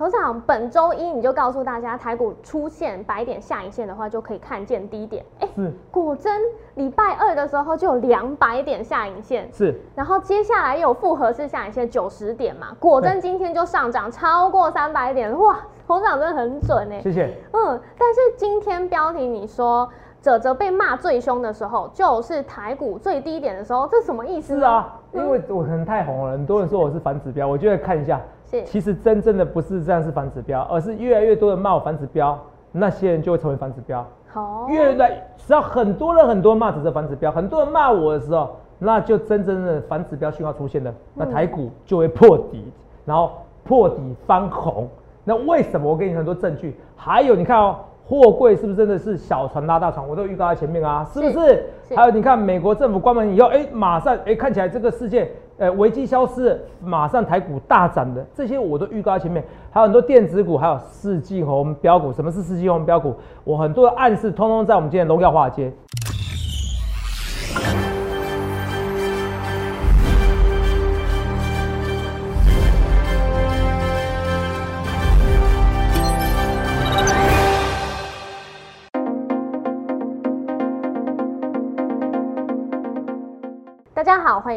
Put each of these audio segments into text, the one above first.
头长，本周一你就告诉大家，台股出现白点下影线的话，就可以看见低点。哎、是果真礼拜二的时候就有两百点下影线，是，然后接下来又有复合式下影线九十点嘛，果真今天就上涨超过三百点，哇，头长真的很准哎。谢谢。嗯，但是今天标题你说哲哲被骂最凶的时候，就是台股最低点的时候，这什么意思？是，啊，因为我可能太红了，很多人说我是反指标，我就会看一下。是其实真正的不是这样是反指标，而是越来越多人骂我反指标，那些人就会成为反指标。好，越来只要很多人很多人骂指这反指标，很多人骂我的时候，那就真正的反指标讯号出现了，那台股就会破底，然后破底翻红。那为什么？我给你很多证据，还有你看哦，货柜是不是真的是小船拉大船？我都预告在前面啊，是不是？是还有你看美国政府关门以后，哎，马上哎看起来这个世界呃危机消失，马上台股大涨的，这些我都预告在前面。还有很多电子股，还有四季红标股。什么是四季红标股？我很多的暗示，通通在我们今天的荣耀华尔街。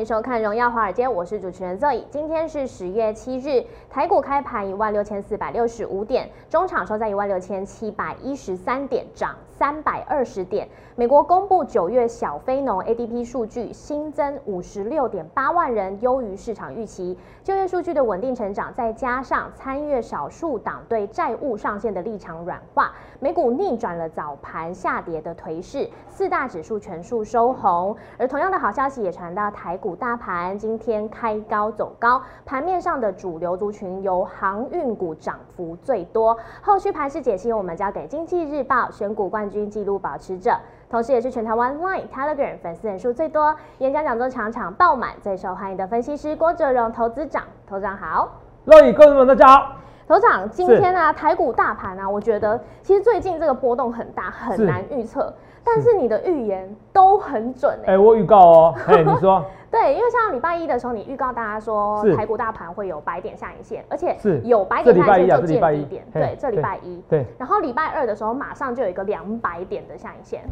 收看《荣耀华尔街》，我是主持人 Zoe。今天是十月七日，台股开盘一万六千四百六十五点，中场收在一万六千七百一十三点，涨三百二十点。美国公布九月小非农 ADP 数据，新增五十六点八万人，优于市场预期。就业数据的稳定成长，再加上参阅少数党对债务上限的立场软化，美股逆转了早盘下跌的颓势，四大指数全数收红。而同样的好消息也传到台股大盘，今天开高走高，盘面上的主流族群由航运股涨幅最多。后续盘势解析，我们交给经济日报选股冠军纪录保持者。同时，也是全台湾 Line、Telegram 粉丝人数最多、演讲讲座场场爆满、最受欢迎的分析师郭哲荣投资长。投资长好，各位观众们，大家好。头长，今天啊，台股大盘啊，我觉得其实最近这个波动很大，很是。难预测。但是你的预言都很准哎、哎、我预告哦，哎，你说。对，因为像礼拜一的时候，你预告大家说台股大盘会有白点下影线，而且是。有白点下影线就见低点，对，这礼拜一。对，然后礼拜二的时候，马上就有一个两百点的下影线。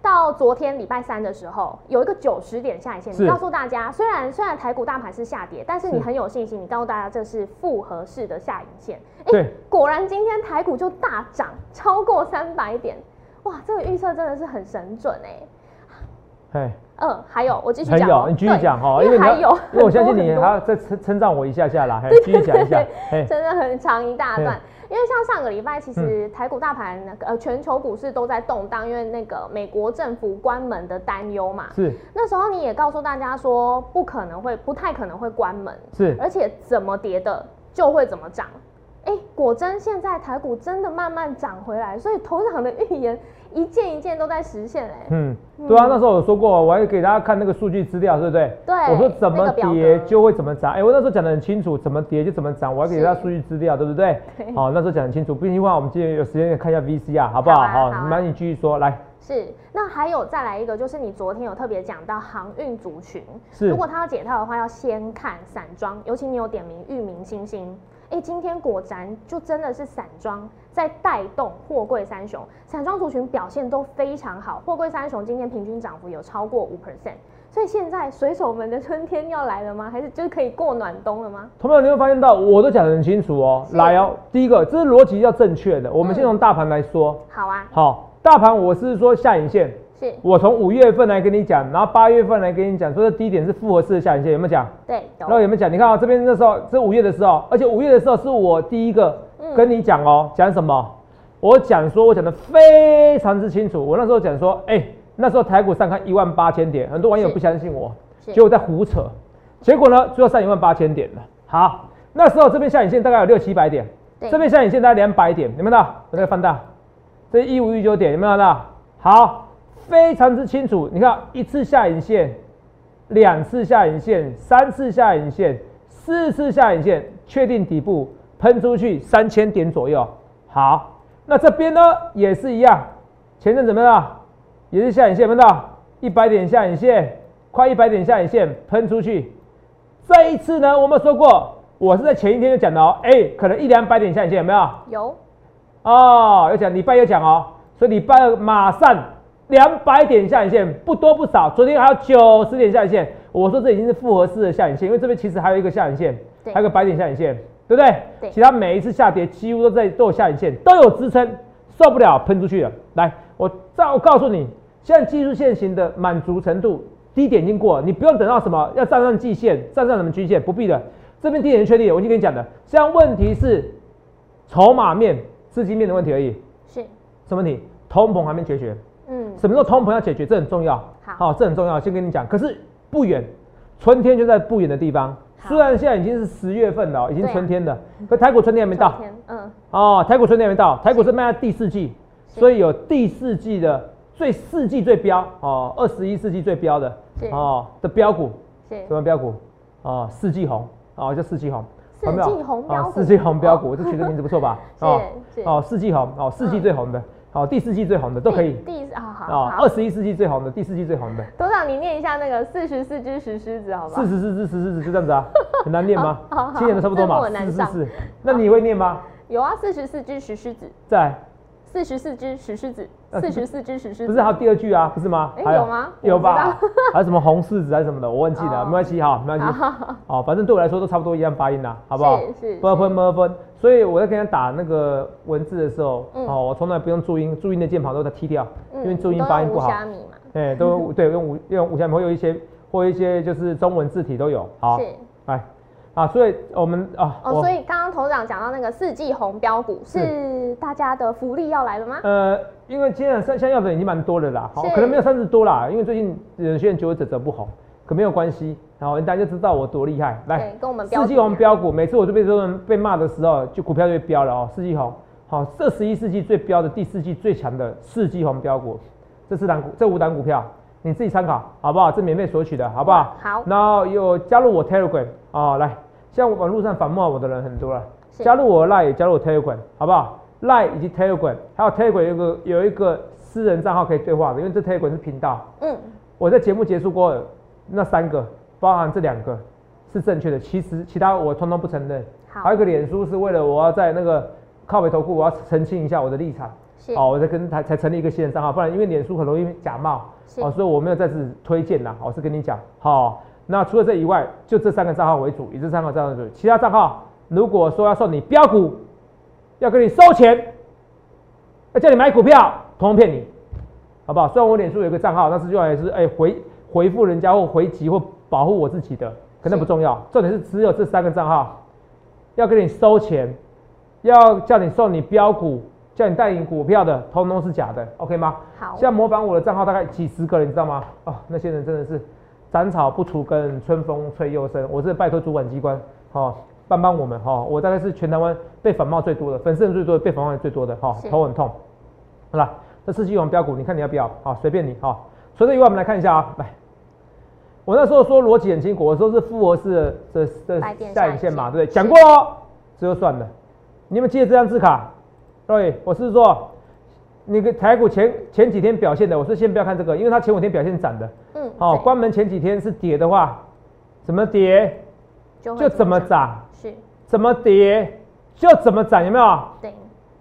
到昨天礼拜三的时候，有一个九十点下影线。你告诉大家，虽然虽然台股大盘是下跌，但是你很有信心，你告诉大家这是复合式的下影线。哎对，果然今天台股就大涨超过三百点，哇，这个预测真的是很神准哎。哎，嗯，还有我继续还有讲哦，你继续对讲哈，因为还有因为我相信你还要再称称赞我一下下啦，哎，继续讲一下，哎，真的很长一大段。因为像上个礼拜，其嗯。实台股大盘那个呃全球股市都在动荡，因为那个美国政府关门的担忧嘛。是。那时候你也告诉大家说，不可能会，不太可能会关门，是，而且怎么跌的就会怎么涨。哎、果真现在台股真的慢慢涨回来，所以头场的预言一件一件都在实现哎、嗯，对啊，那时候我说过，我还给大家看那个数据资料，对不对？对我说怎么跌就会怎么涨，哎，我那时候讲的很清楚，怎么跌就怎么涨，我还给大家数据资料，对不对对？好，那时候讲得很清楚，不行的话，我们今天有时间看一下 VCR，好不好？好啊好啊好，那你继续说，来，是，那还有再来一个，就是你昨天有特别讲到航运族群，是如果他要解套的话，要先看散装，尤其你有点名域名星星。哎、今天果然就真的是散装在带动货柜三雄，散装族群表现都非常好，货柜三雄今天平均涨幅有超过五 percent，所以现在水手们的春天要来了吗？还是就是可以过暖冬了吗？同学们，你会发现到我都讲得很清楚哦。是来哦，第一个，这是逻辑要正确的。我们嗯先从大盘来说，好啊，好，大盘我是说下影线，是我从五月份来跟你讲，然后八月份来跟你讲，说这低点是复合式的下影线，有没有讲？对，然后有没有讲？你看啊、这边那时候是五月的时候，而且五月的时候是我第一个嗯跟你讲哦，讲什么？我讲说，我讲的非常之清楚。我那时候讲说，哎、那时候台股上看一万八千点，很多网友不相信我，是结果在胡扯。结果呢，最后上一万八千点了。好，那时候这边下影线大概有六七百点，对这边下影线大概两百点，有没有看到？我再放大，这一五一九点有没有看到？好，非常之清楚。你看一次下影线，两次下影线，三次下影线，四次下影线，确定底部喷出去三千点左右。好，那这边呢也是一样，前阵怎么样？也是下影线，有没有看到？一百点下影线，快一百点下影线喷出去。这一次呢，我们说过我是在前一天就讲的哦，哎，可能一两百点下影线有没有？有哦，有讲礼拜有讲哦，所以礼拜二马上两百点下影线，不多不少。昨天还有九十点下影线，我说这已经是复合式的下影线，因为这边其实还有一个下影线，对还有个百点下影线，对不对？对其他每一次下跌几乎都在都有下影线，都有支撑，受不了喷出去了。来，我再我告诉你，现在技术线型的满足程度，低点已经过了，你不用等到什么要站上季线，站上什么均线，不必的。这边低点确立了，我已经跟你讲了。现在问题是筹码面、资金面的问题而已。是，什么问题？通膨还没解决。嗯，什么时候通膨要解决？这很重要。好这很重要。先跟你讲，可是不远，春天就在不远的地方。好虽然现在已经是十月份了，已经春天了，可台股春天还没到嗯，哦。台股春天还没到，台股是卖到第四季，所以有第四季的最四季最标哦，二十一世纪最标的哦的标股，什么标股？哦，四季红哦，叫四季红。四季红标股哦四季红标股，这取的名字不错吧？是是哦，四季红哦，四季最红的，哦，第四季最红的都可以。第第啊好啊，二，十一世纪最红的，第四季最红的，董事长你念一下那个四十四只石狮子好不好四？十四只石狮子就这样子啊，很难念吗好好？好七年都差不多字嘛，四十四。那你会念吗？有啊，四十四只石狮子，在，四十四只石狮子，呃 四十四只石狮子，不是还有第二句啊？不是吗？哎还有吗 有吧？还有什么红柿子还是什么的，我忘记了，哦没关系哈，没关系。好，反正对我来说都差不多一样发音啦，好不好？是是不分不分。所以我在跟他打那个文字的时候，嗯哦，我从来不用注音，注音的键盘都在踢掉，嗯因为注音发音不好。哎，都对，用五用五下会有一些或一些就是中文字体都有。好，是。来啊，所以我们啊，哦，所以刚刚头长讲到那个四季红标股是大家的福利要来了吗？呃，因为今天现在要的人已经蛮多的啦，好，可能没有三十多啦，因为最近有些人觉得泽泽不红，可没有关系，然后大家就知道我多厉害。来，对，跟我们四季红标股，每次我就被这种人被骂的时候，就股票就会飙了哦。四季红，好，这十一世纪最标的第四季最强的四季红标股，这四档股，这五档股票你自己参考好不好？这免费索取的好不好？好然后有加入我 Telegram 啊、来，现在网络上反骂我的人很多了，加入我的 Line 也加入我 Telegram 好不好？Line 以及 Telegram 还有 Telegram 有一个有一个私人账号可以对话的，因为这 Telegram 是频道。嗯，我在节目结束过后，那三个，包含这两个是正确的，其实其他我通通不承认。好。还有一个脸书是为了我要在那个靠北投顾，我要澄清一下我的立场，是。好，我在跟才才成立一个新的账号，不然因为脸书很容易假冒，是。哦，所以我没有再次推荐啦，我是跟你讲，好，那除了这以外，就这三个账号为主，以这三个账号为主，其他账号如果说要送你标股，要给你收钱，要叫你买股票，通通骗你，好不好？虽然我脸书有一个账号，但是用来是哎、回回复人家或回击或保护我自己的，可那不重要，重点是只有这三个账号要给你收钱，要叫你送你标股，叫你代领股票的，通通是假的，OK 吗？好现在模仿我的账号大概几十个人，你知道吗？哦，那些人真的是斩草不除根，春风吹又生。我是拜托主管机关，哦，帮帮我们哈、哦。我大概是全台湾被反冒最多的，粉丝人最多的，被反冒最多的哈、是头很痛。好了，这四季王标股，你看你要不要？好，随便你哈、除了以外，我们来看一下啊，来。我那时候说逻辑很清楚，我说是复合式的的白点的下影线嘛，对不对？是讲过哦，这就算了。你们记得这张字卡？对，我是说，那个台股前前几天表现的，我说先不要看这个，因为它前五天表现涨的。嗯，哦，关门前几天是跌的话，怎么跌就就怎么涨，是怎么跌就怎么涨，有没有？对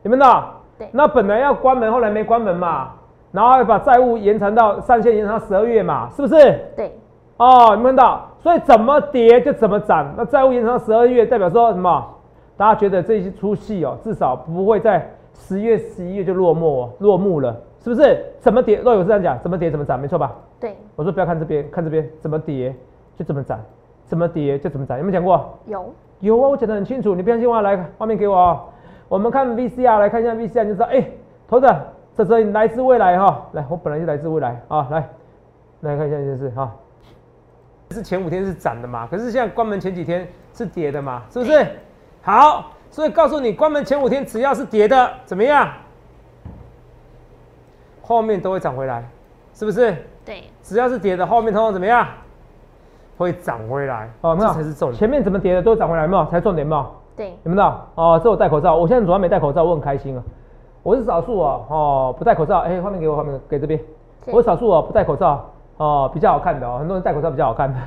有没有？对那本来要关门，后来没关门嘛，然后还把债务延长到上限延长到十二月嘛，是不是？对哦，有没有看到？所以怎么跌就怎么涨。那债务延长到十二月，代表说什么？大家觉得这一出戏哦，至少不会在十月、十一月就落幕哦，落幕了，是不是？怎么跌？若有是这样讲，怎么跌怎么涨，没错吧？对我说不要看这边，看这边怎么跌就怎么涨，怎么跌就怎么涨，有没有讲过？有有啊，我讲的很清楚，你不相信的话，来画面给我啊、我们看 VCR 来看一下 VCR 你就知道，哎、头子，这这你来自未来哈、来，我本来就来自未来啊，来，来看一下这件事哈。是前五天是涨的嘛，可是现在关门前几天是跌的嘛，是不是？好，所以告诉你，关门前五天只要是跌的，怎么样？后面都会涨回来，是不是？对只要是跌的，后面通常怎么样？会涨回来哦，这才是重点。前面怎么跌的都涨回来，有没有？才重点，有没有？对有没有到？哦，这我戴口罩，我现在主要没戴口罩，我很开心啊。我是少数哦，哦，不戴口罩，哎、画面给我，画面给这边。我是少数哦，不戴口罩，哦，比较好看的哦，很多人戴口罩比较好看的。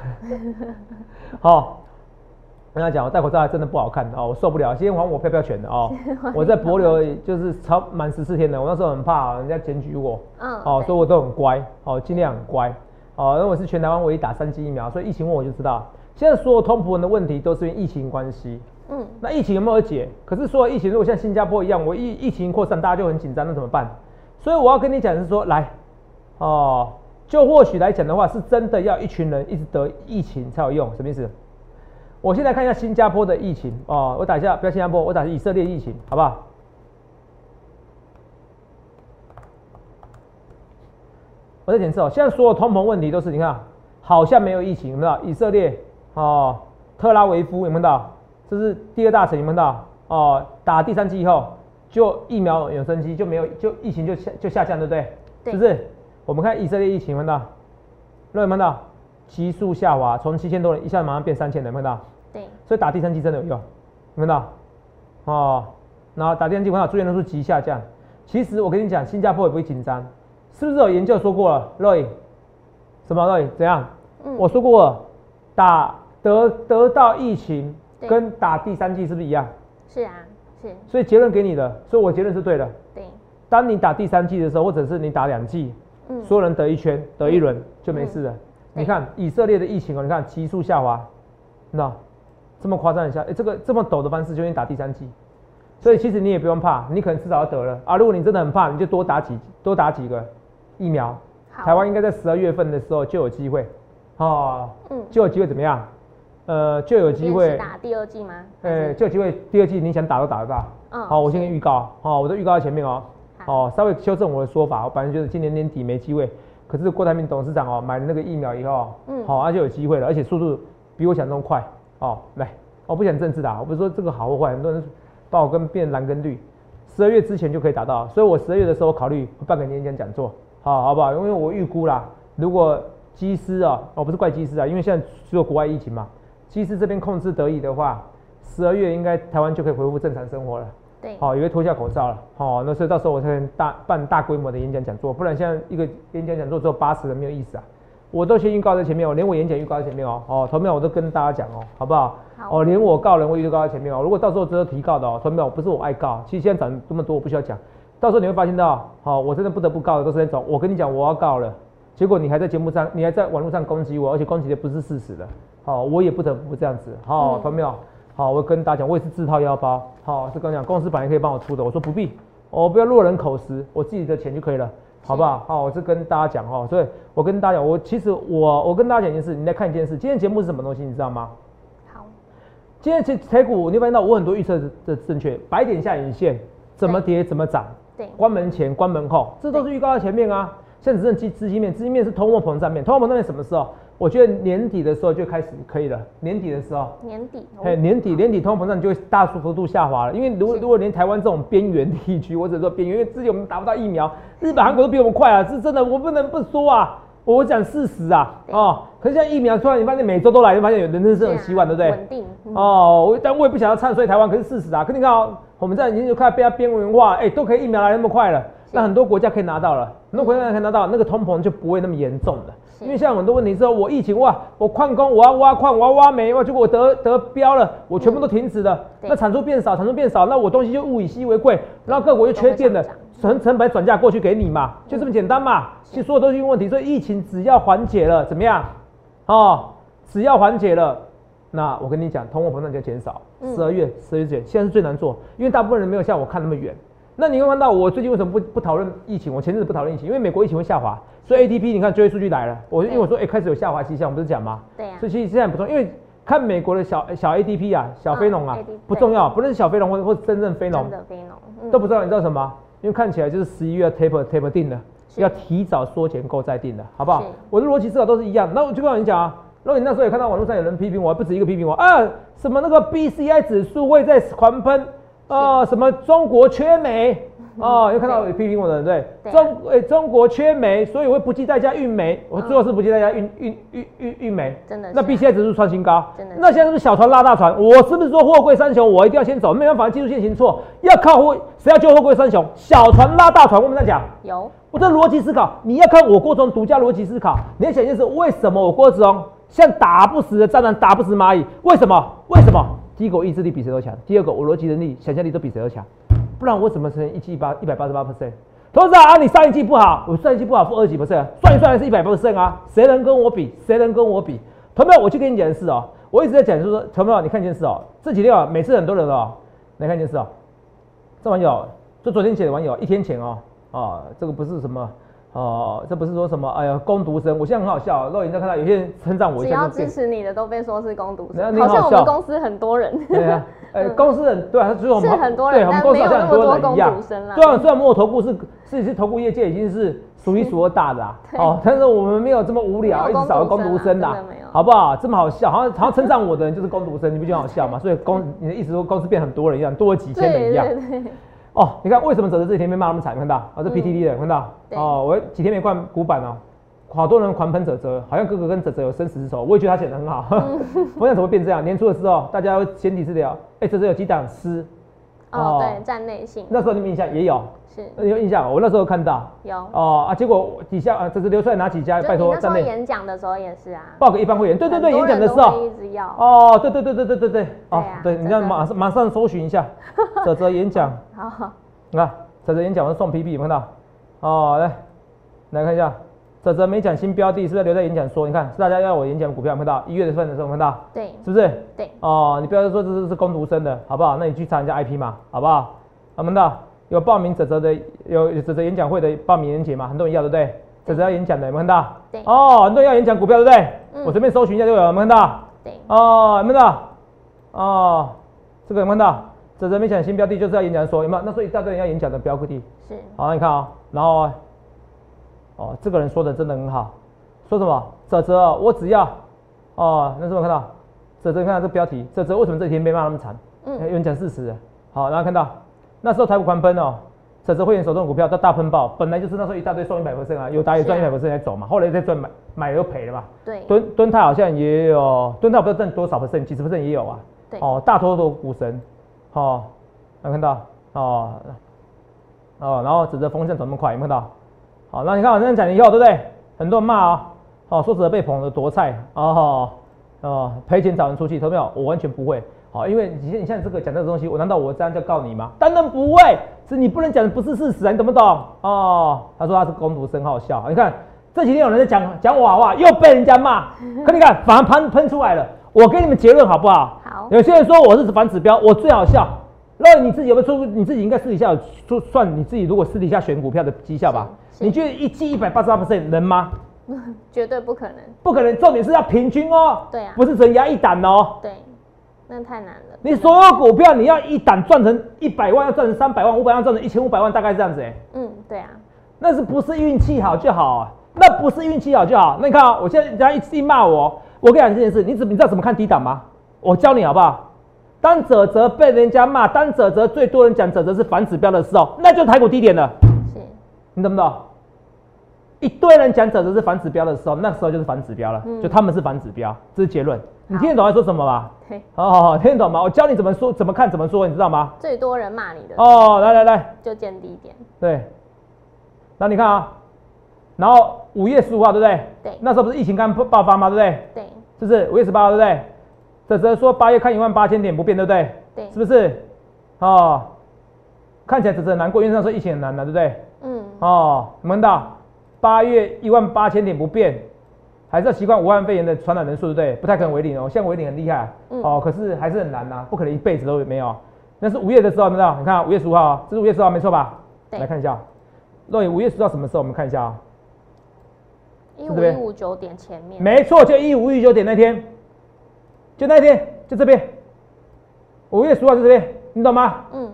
好、跟他讲，我戴口罩还真的不好看哦，我受不了，先还我票票权的哦。我在博流就是超满十四天的，我那时候很怕人家检举我，嗯，哦，对所以我都很乖，哦，尽量很乖，哦，因为我是全台湾唯一打三剂疫苗，所以疫情问我就知道，现在所有通膨人的问题都是因为疫情关系。嗯，那疫情有没有解？可是所有疫情如果像新加坡一样，我疫疫情扩散，大家就很紧张，那怎么办？所以我要跟你讲是说，来，哦，就或许来讲的话，是真的要一群人一直得疫情才有用，什么意思？我现在看一下新加坡的疫情哦，我打一下，不要新加坡，我打以色列疫情，好不好？我再检测哦，现在所有通膨问题都是你看，好像没有疫情，有没有？以色列哦，特拉维夫有没有到？这是第二大城，有没有到？哦，打第三剂以后，就疫苗有升级，就没有，就疫情就下就下降，对不对？对是不是？我们看以色列疫情，有没有到？有没有到？急速下滑，从七千多人一下马上变三千人，有没有到？对，所以打第三季真的有用，有没有到？哦，然后打第三剂，我想住院人数急下降。其实我跟你讲，新加坡也不会紧张，是不是有研究说过了？Roy，什么 Roy？怎样？嗯我说过了，打得得到疫情跟打第三季是不是一样？是啊，是，所以结论给你的，所以我结论是对的。对，当你打第三季的时候，或者是你打两季，嗯，所有人得一圈，得一轮就没事了。对你看以色列的疫情哦，你看急速下滑，那这么夸张一下，哎，这个这么陡的方式就先打第三剂，所以其实你也不用怕，你可能迟早要得了啊。如果你真的很怕，你就多打几多打几个疫苗。好台湾应该在十二月份的时候就有机会，哦，嗯，就有机会怎么样？呃，就有机会，打第二季吗？还呃，是就有机会第二季你想打都打得到。嗯，好，我先跟预告，好，我都预告在前面哦。好，哦，稍微修正我的说法，我本来觉得今年年底没机会，可是郭台铭董事长哦买了那个疫苗以后，嗯好、那就有机会了，而且速度比我想中快。哦，来，我不讲政治的、啊，我不是说这个好或坏，很多人把我跟变蓝跟绿，十二月之前就可以达到，所以我十二月的时候考虑办个演讲讲座，好好不好？因为我预估啦，如果机师啊，哦不是怪机师啊，因为现在只有国外疫情嘛，机师这边控制得宜的话，十二月应该台湾就可以恢复正常生活了。对，好、也会脱下口罩了。好、那所以到时候我才能大办大规模的演讲讲座，不然现在一个演讲讲座只有八十人，没有意思啊。我都先预告在前面哦，连我演讲预告在前面哦。哦，投票我都跟大家讲哦，好不好？好哦，连我告人我预告在前面哦。如果到时候只有提告的哦，投票不是我爱告，其实现在涨这么多，我不需要讲。到时候你会发现到，好、我真的不得不告的都是那种，我跟你讲我要告了，结果你还在节目上，你还在网络上攻击我，而且攻击的不是事实的。好、我也不得不这样子。好、嗯投票。好，我跟大家讲，我也是自掏腰包。好，是跟你讲，公司本来可以帮我出的，我说不必，我不要落人口实，我自己的钱就可以了，好不好？好，我是跟大家讲哦，所以我跟大家讲，我其实我我跟大家讲一件事，你来看一件事，今天节目是什么东西，你知道吗？好，今天其实台股，你会发现到我很多预测的的正确，白点下影线，怎么跌怎么涨，对，关门前关门后，这都是预告在前面啊。现在只剩资资金面，资金面是通货膨胀面，通货膨胀面什么时候？我觉得年底的时候就开始可以了，年底的时候。年底，哦。哎，年底年底通货膨胀就会大幅度下滑了，因为如果如果连台湾这种边缘地区，或者说边缘，因为之前我们达不到疫苗，日本、韩国都比我们快啊，是真的，我不能不说啊，我讲事实啊，对。哦，可是现在疫苗突然你发现每周都来，你发现有人真是很希望，对不对？稳定，嗯。哦，我但我也不想要唱衰台湾，可是事实啊，可你看哦，我们在已经就快被它边缘化，哎、都可以疫苗来那么快了，那很多国家可以拿到了，很多国家可以拿到，那个通膨就不会那么严重了。是因为现在很多问题是，我疫情哇，我矿工我要挖矿，我要挖煤，哇，结果我得得标了，我全部都停止了，对那产出变少，产出变少，那我东西就物以稀为贵，然后各国就缺电了成成本转嫁过去给你嘛，就这么简单嘛。其实所有都是因为问题，所以疫情只要缓解了，怎么样？哦，只要缓解了，那我跟你讲，通货膨胀就会减少。嗯十二月、十二月之前，现在是最难做，因为大部分人没有像我看那么远。那你会看到我最近为什么不不讨论疫情？我前阵子不讨论疫情，因为美国疫情会下滑，所以 ADP 你看就业数据来了。我因为我说哎、开始有下滑迹象，我不是讲吗？对啊所，以其实现在不重要，因为看美国的小小 ADP 啊，小非农啊、嗯不重要，不论是小非农或或者真正非农真的非农，嗯都不重要，你知道什么？因为看起来就是十一月 taper taper 定的，要提早缩减购再定的，好不好？我的逻辑思考都是一样。那我就跟你讲啊，如果你那时候也看到网络上有人批评我，不止一个批评我啊，什么那个 BCI 指数会在狂喷，啊，什么中国缺煤。哦，又看到有批评我的人，对，对啊中诶、中国缺煤，所以我会不计代价运煤，我最后是不计代价运运运运运煤，那真的是啊 BCI 指数创新高真的，那现在是不是小船拉大船？我是不是说货柜三雄我一定要先走？没办法，技术线行错，要靠货，谁要救货柜三雄？小船拉大船，我们在讲。有，我的逻辑思考，你要看我郭总独家逻辑思考。你要想一件事，为什么我郭总像打不死的蟑螂，打不死蚂蚁。为什么？为什么？第一个我意志力比谁都强，第二个我逻辑能力、想象力都比谁都强。不然我怎么成一季八一百八十八 percent？投资啊，你上一季不好，我上一季不好负二几 percent，算一算还是一百 percent 啊？谁能跟我比？谁能跟我比？同没有？我去跟你讲的是哦，我一直在讲，就是说，同没有？你看件事哦，这几天啊，每次很多人哦，来看件事哦，这网友，就昨天写的网友，一天前哦，啊，这个不是什么。哦，这不是说什么？哎呀，攻读生，我现在很好笑。肉眼在看到有些人称赞我，只要支持你的都被说是攻读生，好像我们公司很多人。对啊，哎，公司人对啊，就是我们很多人，对，我们公司好像很多攻读生啦。虽然虽然摩头部是是是头部业界已经是数一数二大的啊，哦，但是我们没有这么无聊，一直找个攻读生的，好不好？这么好笑，好像好像称赞我的人就是攻读生，你不觉得好笑吗？所以公你的意思说公司变很多人一样，多了几千人一样。哦，你看为什么泽泽这几天被骂那么惨？看到啊，这 PTD 的看到哦，我几天没灌古板哦，好多人狂喷泽泽，好像哥哥跟泽泽有生死之仇。我也觉得他写的很好，我想怎么变这样？年初的时候，大家先提是聊，哎，泽泽有几档诗哦，对，站内信，那时候你们印象也有。是。有印象，我那时候看到。有。哦啊，结果底下啊，这是流出来哪几家？拜托站内演讲的时候也是啊，报给一般会员，对对对，演讲的时候一直要。哦，对对对对对对对，哦对，你要马上马上搜寻一下 泽泽演讲，好，你看泽泽演讲我送 PP，有看到？哦，来来看一下，泽泽没讲新标的，是不是留在演讲说？你看是大家要我演讲股票，看到一月份的时候看到？对，是不是？对，哦，你不要说这是是攻读生的，好不好？那你去查人家 IP 嘛，好不好？我们的。有报名泽泽的，有泽泽演讲会的报名链接嘛？很多人要对不对？泽泽要演讲的，有没有看到？对。哦，很多人要演讲股票对不对？嗯。我随便搜寻一下就有，有没有看到？对。哦，有没有看到？哦，这个有没有看到？泽泽没讲新标的，就是要演讲说，有没有？那所以一大堆人要演讲的标的。是。好，你看啊，然后，哦，这个人说的真的很好，说什么？泽泽，我只要，哦，那时候看到？泽泽，看到这标题，泽泽为什么这几天被骂那么惨？嗯。有人讲事实。好，然后看到。那时候台股狂奔哦，泽泽会员手中股票都大喷爆，本来就是那时候一大堆送一百 percent 啊，有打也赚一百 percent 才走嘛，后来再赚买买又赔了嘛。对。蹲蹲泰好像也有，蹲泰不知道挣多少 percent，几十 percent 也有啊。对。哦，大多都股神，哦，有看到？哦，哦，然后指着风向走那么快，有看到？好，那你看我这样讲以后，对不对？很多人骂啊，哦，说指着被捧的多菜，哦，哦，赔钱找人出气，有没有？我完全不会。好，因为你现你现在这个讲这个东西，我难道我这样就告你吗？当然不会，是你不能讲的不是事实啊，你懂不懂？哦，他说他是攻读生，好笑。你看这几天有人在讲讲我话，又被人家骂，可你看反而喷喷出来了。我给你们结论好不好？好。有些人说我是反指标，我最好笑。那你自己有没有出？你自己应该私底下有算你自己如果私底下选股票的绩效吧？你觉得一季一百八十八 percent 能吗？绝对不可能，不可能。重点是要平均哦。对啊。不是只压一档哦。对。那太难了。你所有股票，你要一档赚成一百万，要赚成三百万，五百万赚成一千五百万，大概这样子哎。嗯，对啊。那是不是运气好就好啊？那不是运气好就好。那你看啊，我现在人家一一骂我，我跟你讲这件事，你怎你知道怎么看低档吗？我教你好不好？当泽泽被人家骂，当泽泽最多人讲泽泽是反指标的时候，那就台股低点了。是。你懂不懂？一堆人讲泽泽是反指标的时候，那时候就是反指标了，就他们是反指标，这是结论。你听得懂在说什么吧？好好好，听得懂吗？我教你怎么说，怎么看，怎么说，你知道吗？最多人骂你的哦，来来来，就见低点。对，那你看啊，然后五月十五号，对不对？对。那时候不是疫情刚爆发吗？对不对？对。是不是五月十八号，对不对？泽泽说八月看一万八千点不变，对不对？对。是不是？哦，看起来泽泽难过，因为那时候疫情很难的，对不对？嗯。哦，们的八月一万八千点不变。还是要习惯武汉肺炎的传染人数，对不对？不太可能为零哦。现在为零很厉害，嗯哦，可是还是很难呐，不可能一辈子都没有。那是五月的时候，有没有？你看五月十五号，这是五月十号，没错吧？来看一下，若五月十号什么时候？我们看一下啊。一五一五九点前面。没错，就一五一九点那天，就那天，就这边。五月十号就这边，你懂吗？嗯。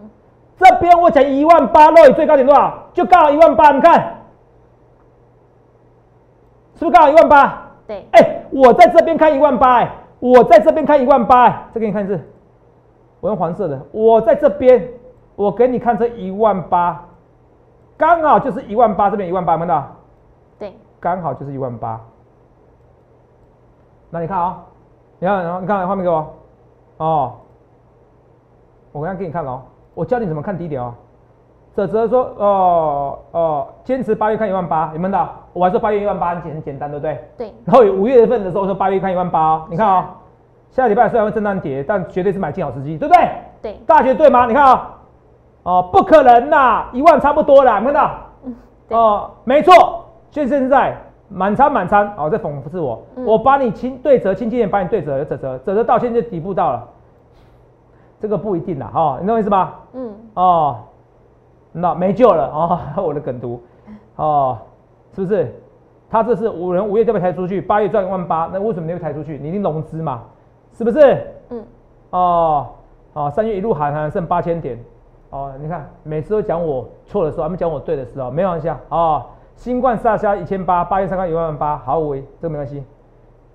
这边我讲一万八，若最高点多少？就刚好一万八，你看，是不是刚好一万八？对，哎，我在这边看一万八，哎，我在这边看一万八，哎，再给你看一次，我用黄色的，我在这边，我给你看这一万八，刚好就是一万八，这边一万八，看到？对，刚好就是一万八。那你看啊，你看，然后你看画面给我，哦，我刚刚给你看了，我教你怎么看低点哦。泽泽说，哦哦，坚持八月看一万八，有没有到？我还说八月一万八很简单，对不对？对。然后五月份的时候说八月看一万八，你看啊，下礼拜虽然会震荡跌，但绝对是买进好时机，对不对？对。大家觉得对吗？你看啊，哦，不可能呐，一万差不多了，看到？哦，没错，就现在满仓满仓，哦，在讽刺我，我把你轻对折，轻轻点把你对折，折折折折到现在底部到了，这个不一定啦，哈，你懂我意思吗？嗯。哦，那没救了哦，我的梗图，哦，是不是？他这是五人五月就被抬出去，八月赚一万八，那为什么没有抬出去？你一定融资嘛，是不是？嗯。哦，哦，三月一路喊喊剩八千点。哦，你看，每次都讲我错的时候，他们讲我对的时候，没关系啊。哦，新冠下下一千八，八月三号一万八，毫无为，这个没关系。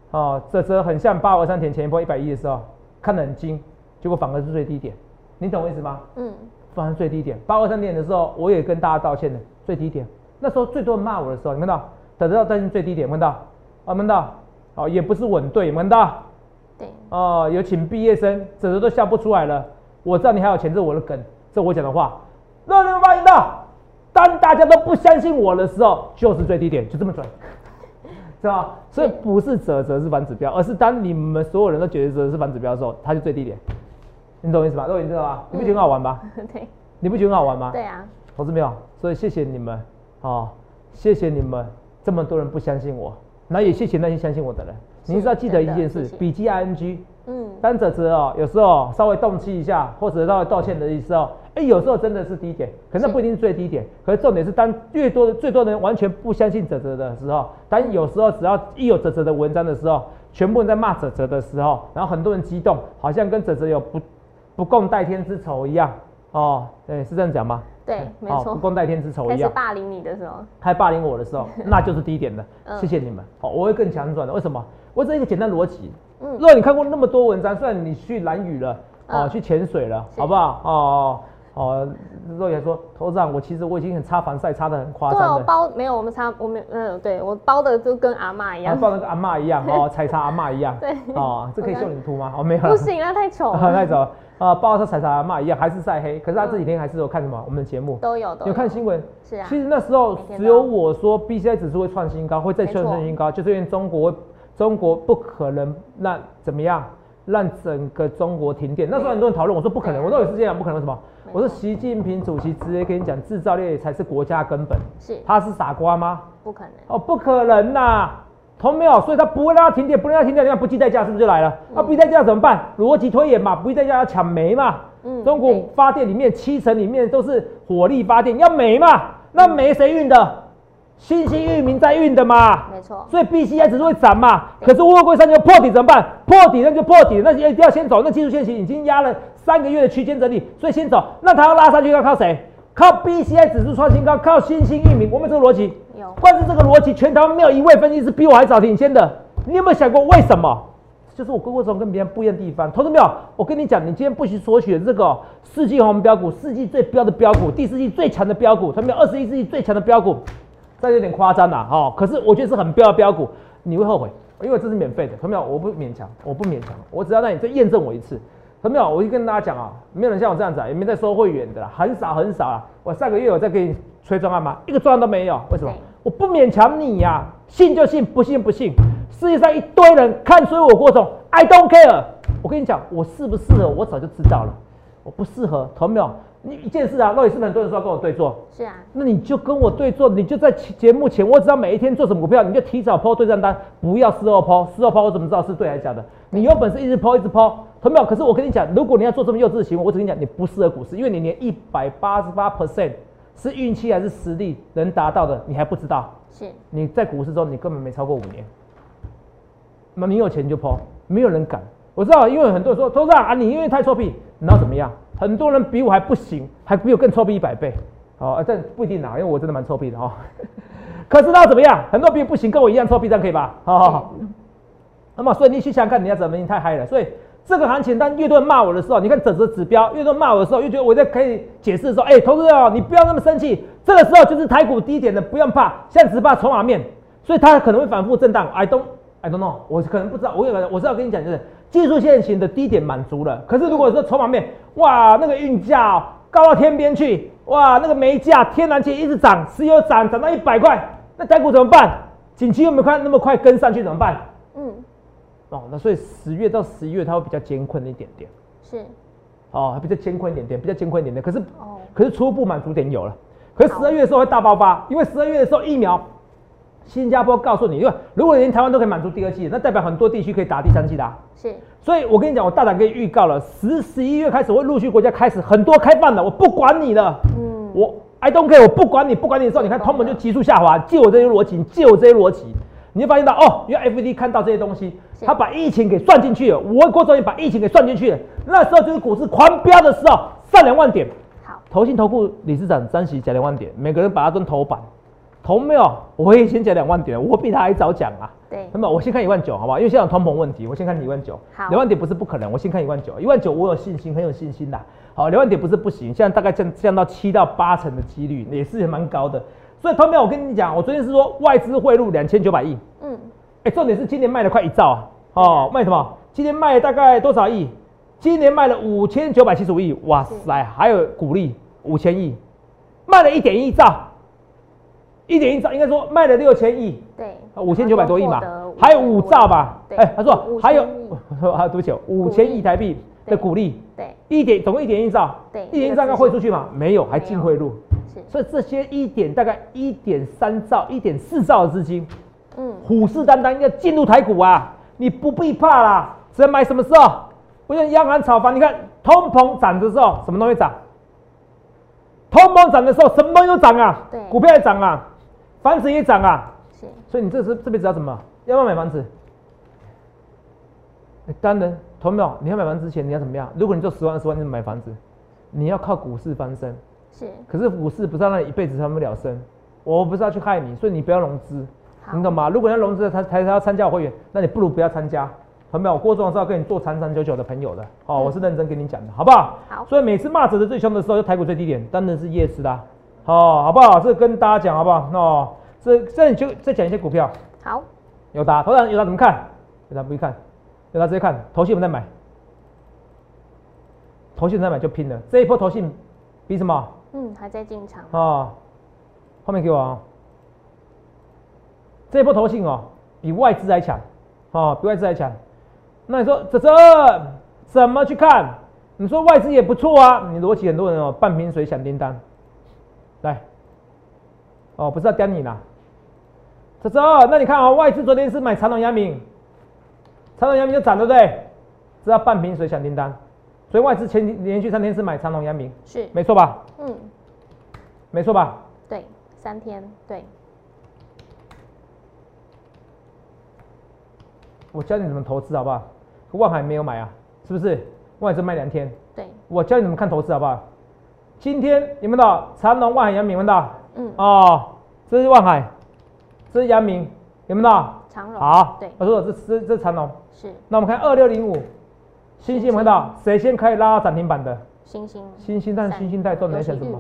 哦，这这很像八二三点前一波一百一的时候，看得很精，结果反而是最低点，你懂我意思吗？嗯，反而最低点，八二三点的时候，我也跟大家道歉的，最低点，那时候最多人骂我的时候，你看到，等到担心最低点，看到，啊，看到，哦，也不是稳对，看到，对，哦，有请毕业生，整个都笑不出来了，我知道你还有钱，这是我的梗。这我讲的话，让你们发现到，当大家都不相信我的时候，就是最低点，就这么准，是吧？所以不是折折是反指标，而是当你们所有人都觉得折是反指标的时候，它就最低点。你懂我意思吧？肉你知道吧？你不觉得很好玩吗？对。你不觉得很好玩吗？对啊。投资没有？所以谢谢你们啊，谢谢你们这么多人不相信我，那也谢谢那些相信我的人。你是要记得一件事，笔记 I N G，嗯，单折折哦，有时候稍微动气一下，或者稍微道歉的意思哦。哎，有时候真的是低点，可是不一定是最低点。可是重点是，当越多的最多人完全不相信泽泽的时候，但有时候只要一有泽泽的文章的时候，全部人在骂泽泽的时候，然后很多人激动，好像跟泽泽有不不共戴天之仇一样。哦，对，是这样讲吗？对，没错，不共戴天之仇一样。霸凌你的时候，还霸凌我的时候，那就是低点的。谢谢你们。好，我会更强转的。为什么？我这一个简单逻辑。嗯。如果你看过那么多文章，虽然你去蓝雨了，哦，去潜水了，好不好？哦。哦，若言说，投资长，我其实我已经很擦防晒，擦的很夸张对，我包没有，我们擦，我们嗯，对我包的就跟阿妈一样，包的跟阿妈一样，哦，彩擦阿妈一样。对。哦，这可以秀你图吗？哦，没有。不行啊，太丑。太丑。啊，包的彩擦阿妈一样，还是晒黑。可是他这几天还是有看什么？我们的节目都有。有看新闻？是啊。其实那时候只有我说，B C I 指数会创新高，会再创新高，就是因为中国，中国不可能让怎么样，让整个中国停电。那时候很多人讨论，我说不可能，我说有是这样，不可能什么？我说习近平主席直接跟你讲，制造业才是国家根本。是，他是傻瓜吗？不可能。哦，不可能呐，同没有，所以他不会让他停电，不让他停电，你看不计代价是不是就来了？那不计代价怎么办？逻辑推演嘛，不计代价要抢煤嘛。嗯。中国发电里面七成里面都是火力发电，要煤嘛？那煤谁运的？新兴域名在运的嘛？没错。所以 B C I 只是会涨嘛？可是乌龟山就破底怎么办？破底那就破底，那一定要先走。那技术线型已经压了。三个月的区间整理，所以先走。那它要拉上去要靠谁？靠 B C I 指数创新高，靠新兴域名。我们这个逻辑，有。关是这个逻辑，全台湾没有一位分析师比我还早领先的。你有没有想过为什么？就是我哥哥总跟别人不一样的地方。投资没有？我跟你讲，你今天不许索取这个世纪红标股，世纪最标的标股，第四季最强的标股，他们有二十一世纪最强的标股，这有点夸张了哈。可是我觉得是很标的标股，你会后悔，因为这是免费的。投资没有？我不勉强，我不勉强，我只要让你再验证我一次。没有，我就跟大家讲啊，没有人像我这样子啊，也没在收会员的啦，很少很少啊。我上个月有在给你催专案吗？一个专案都没有，为什么？我不勉强你呀，信就信，不信不信。世界上一堆人看衰我郭总，I don't care。我跟你讲，我适不适合，我早就知道了。我不适合，同没有？你一件事啊，那也是很多人说要跟我对坐。是啊。那你就跟我对坐，你就在节目前，我只要每一天做什么股票，你就提早抛对账单，不要事后抛。事后抛我怎么知道是对还是假的？你有本事一直抛一直抛。同没可是我跟你讲，如果你要做这么幼稚的行为，我只跟你讲，你不适合股市，因为你连一百八十八 percent 是运气还是实力能达到的，你还不知道。是。你在股市中，你根本没超过五年。那你有钱就抛，没有人敢。我知道，因为很多人说，董事长啊，你因为太臭屁，你要怎么样？很多人比我还不行，还比我更臭屁一百倍。哦，这不一定啊，因为我真的蛮臭屁的哦。可是那怎么样？很多比不行，跟我一样臭屁，这样可以吧？好好好。那么，所以你去想想看，你要怎么？你太嗨了，所以。这个行情，当越多人骂我的时候，你看整个指标，越多人骂我的时候，越觉得我在可以解释说，哎，投资者，你不要那么生气，这个时候就是台股低点的，不用怕，现在只怕筹码面，所以它可能会反复震荡。I don't, I don't know，我可能不知道，我有，我是要跟你讲，就是技术线型的低点满足了，可是如果说筹码面，哇，那个运价高到天边去，哇，那个煤价天然气一直涨，石油涨涨到一百块。那台股怎么办？景气又没有看那么快跟上去怎么办？嗯，哦，那所以十月到十一月它会比较艰困一点点，是，哦，比较艰困一点点，比较艰困一点点。可是哦，可是初步满足点有了，可是十二月的时候会大爆发，因为十二月的时候疫苗，新加坡告诉你，因为如果连台湾都可以满足第二季，那代表很多地区可以打第三季的、啊。是，所以我跟你讲，我大胆跟你预告了，十十一月开始会陆续国家开始很多开放的，我不管你了，嗯，我 I don't care，我不管你，不管你的时候，你看通膨就急速下滑，借我这些逻辑，你借我这些逻辑，你就发现到哦，因为 FED 看到这些东西，是他把疫情给算进去了，我郭总也把疫情给算进去了，那时候就是股市狂飙的时候，上两万点，好，投信投顾理事长张喜讲两万点，每个人把它当头版，投没有？我也先讲两万点，我比他还早讲啊。对，那么我先看一万九，好不好？因为现在有通膨问题，我先看一万九。好两万点不是不可能，我先看一万九。一万九我有信心，很有信心的。好，两万点不是不行，现在大概降降到七到八成的几率，也是蛮高的。所以，同学我跟你讲，我昨天是说外资汇入两千九百亿，嗯，哎，重点是今年卖了快一兆啊！哦，卖什么？今年卖了大概多少亿？今年卖了五千九百七十五亿，哇塞！还有股利五千亿，卖了一点一兆，一点一兆，应该说卖了六千亿，对，五千九百多亿嘛。还有五兆吧？对。哎，他说五还有千亿，我说 啊，对不起，五千亿台币的股利，对，一点总共一点一兆，对一点一兆该汇出去吗？没有，还净汇入，是，所以这些一点大概一点三兆、一点四兆的资金，嗯，虎视眈眈要进入台股啊！你不必怕啦，只能买什么时候？不像央行炒房，你看通膨涨的时候，什么东西涨？通膨涨的时候，什么东西都涨啊对，股票也涨啊，房子也涨啊，是，所以你这是这辈子要什么？要不要买房子？欸当然，同没有？你要买房子之前你要怎么样？如果你做十万二十万，你怎么买房子？你要靠股市翻身。是，可是股市不是要让你一辈子翻不了身，我不是要去害你，所以你不要融资，好你懂吗？如果要融资，他才才要参加我会员，那你不如不要参加。同没有？郭总是要跟你做长长久久的朋友的，哦，嗯我是认真跟你讲的，好不好？好所以每次骂折的最凶的时候，就台股最低点，当然是夜市啦，哦，好不好？这跟大家讲好不好？哦，这这你就再讲一些股票。好，有答，头长友达怎么看？有答不会看，有答直接看，投信有没有在买？投信有在买就拼了，这一波投信比什么？嗯，还在进场，哦，后面给我啊、这一波投信哦，比外资还强，哦，比外资还强。那你说泽泽怎么去看？你说外资也不错啊，你逻辑很多人哦，半瓶水响叮当，来，哦，不是要刁你啦。泽泽，那你看哦，外资昨天是买长隆、阳明，长隆、阳明就涨，对不对？这要半瓶水响叮当，所以外资前连续三天是买长隆、阳明，是，没错吧？嗯，没错吧？对，三天，对，我教你怎么投资好不好？万海没有买啊，是不是？外资卖两天，对，我教你怎么看投资好不好？今天有没有到长隆、万海、阳明？有没有到？嗯，哦，这是万海，这是阳明，有没有到？长隆，好，对，我说这这这是长隆。是那我们看二六零五，星星有没到？谁先可以拉到涨停板的？星星，星星，但是星星带动你在想什么？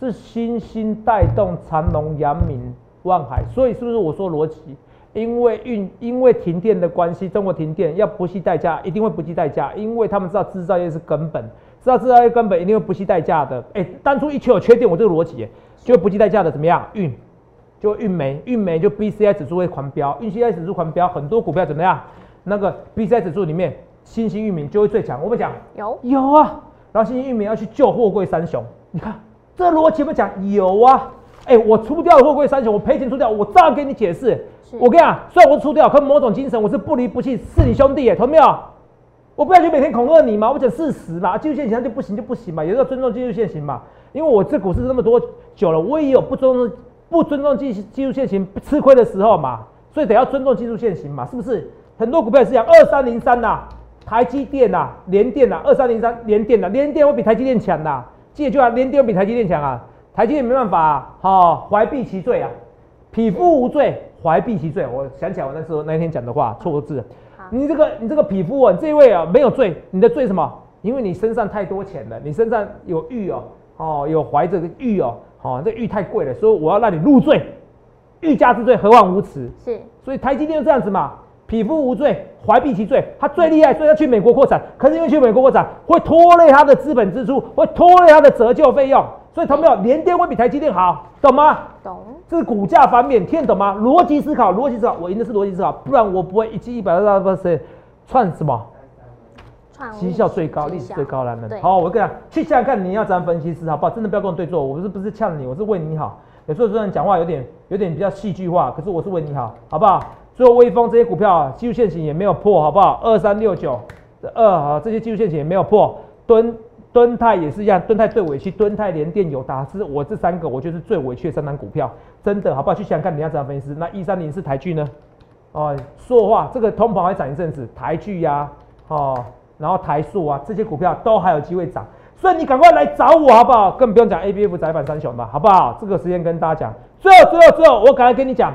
是星星带动长隆、阳明、万海，所以是不是我说逻辑？因为运因为停电的关系，中国停电要不惜代价，一定会不计代价，因为他们知道制造业是根本，知道制造业根本一定会不惜代价的。哎，当初一缺有缺电，我这个逻辑耶就会不计代价的怎么样运，就运煤，运煤就 BCI 指数会狂飙，运 CI 指数狂飙，很多股票怎么样？那个 BCI 指数里面，新兴域名就会最强。我们讲有，有啊，然后新兴域名要去救货柜三雄，你看这逻辑有没有讲有啊？哎，我出掉了货柜三雄，我赔钱出掉，我照样给你解释。我跟你讲，虽然我出掉，可某种精神我是不离不弃，是你兄弟耶，懂没有？我不要去每天恐吓你嘛，我讲事实嘛，技术线型它就不行就不行嘛，也是要尊重技术线型嘛。因为我这股市那么多久了，我也有不尊重不尊重技技术线型吃亏的时候嘛，所以得要尊重技术线型嘛，是不是？很多股票也是一样，二三零三呐，台积电呐、联电呐，二三零三联电呐，联电会比台积电强呐，记得就啊，联电会比台积电强啊，台积电没办法啊，好、怀璧其罪啊，匹夫无罪，怀璧其罪。我想起来我那时候那一天讲的话错字你这个你这个匹夫啊，这位啊没有罪，你的罪什么？因为你身上太多钱了，你身上有玉哦，哦有怀着个玉哦，哦这玉太贵了，所以我要让你入罪，欲加之罪，何患无辞？是，所以台积电就这样子嘛，匹夫无罪，怀璧其罪。他最厉害，所以要去美国扩产。可是因为去美国扩产会拖累他的资本支出，会拖累他的折旧费用，所以他没有联电会比台积电好，懂吗？懂。这是股价方面，听得懂吗？逻辑思考，逻辑思考，我赢的是逻辑思考，不然我不会一记一百二十八串什么？绩效最高，历史最高了。好，我跟你讲，去想想看，你要怎样分析师，好不好？真的不要跟我对坐，我不是不是呛你，我是为你好。有时候虽然讲话有点有点比较戏剧化，可是我是为你好，好不好？最后微风这些股票啊，技术线型也没有破，好不好？二三六九二啊，这些技术线型也没有破。敦敦泰也是一样，敦泰最委屈，敦泰连电有达，是我这三个我觉得是最委屈的三单股票，真的好不好？去想看，你要怎样分析？那一三零是台剧呢？哦，说话这个通膨还涨一阵子，台剧呀，哦。然后台塑啊，这些股票都还有机会涨，所以你赶快来找我好不好？根本不用讲 A B F 窄板三雄吧，好不好？这个时间跟大家讲，最后最后最后，我赶快跟你讲，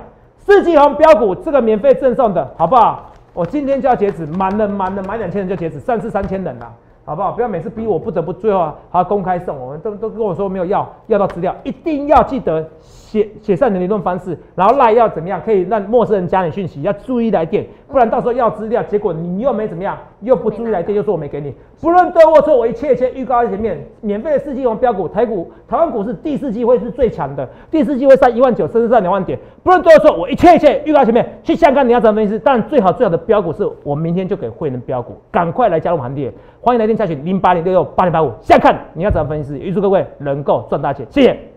四季红标股这个免费赠送的好不好？我今天就要截止，满了满了满两千人就截止，上次三千人了。好不好？不要每次逼我不得不最后还要公开送，我们都都跟我说没有要要到资料，一定要记得写写上你的联络方式，然后赖要怎么样可以让陌生人加你讯息，要注意来电，不然到时候要资料，结果你又没怎么样，又不注意来电，又说我没给你。不论对或错，我一切一切预告在前面，免费的四季红标股，台股台湾股市第四季会是最强的，第四季会上一万九，甚至上两万点。不论对或错，我一切一切预告前面，去香港你要怎么分析？但最好最好的标股是我明天就给会员标股，赶快来加入行列，欢迎来电。下询零八零六六八零八五，现在看你要怎么分析？预祝各位能够赚大钱，谢谢。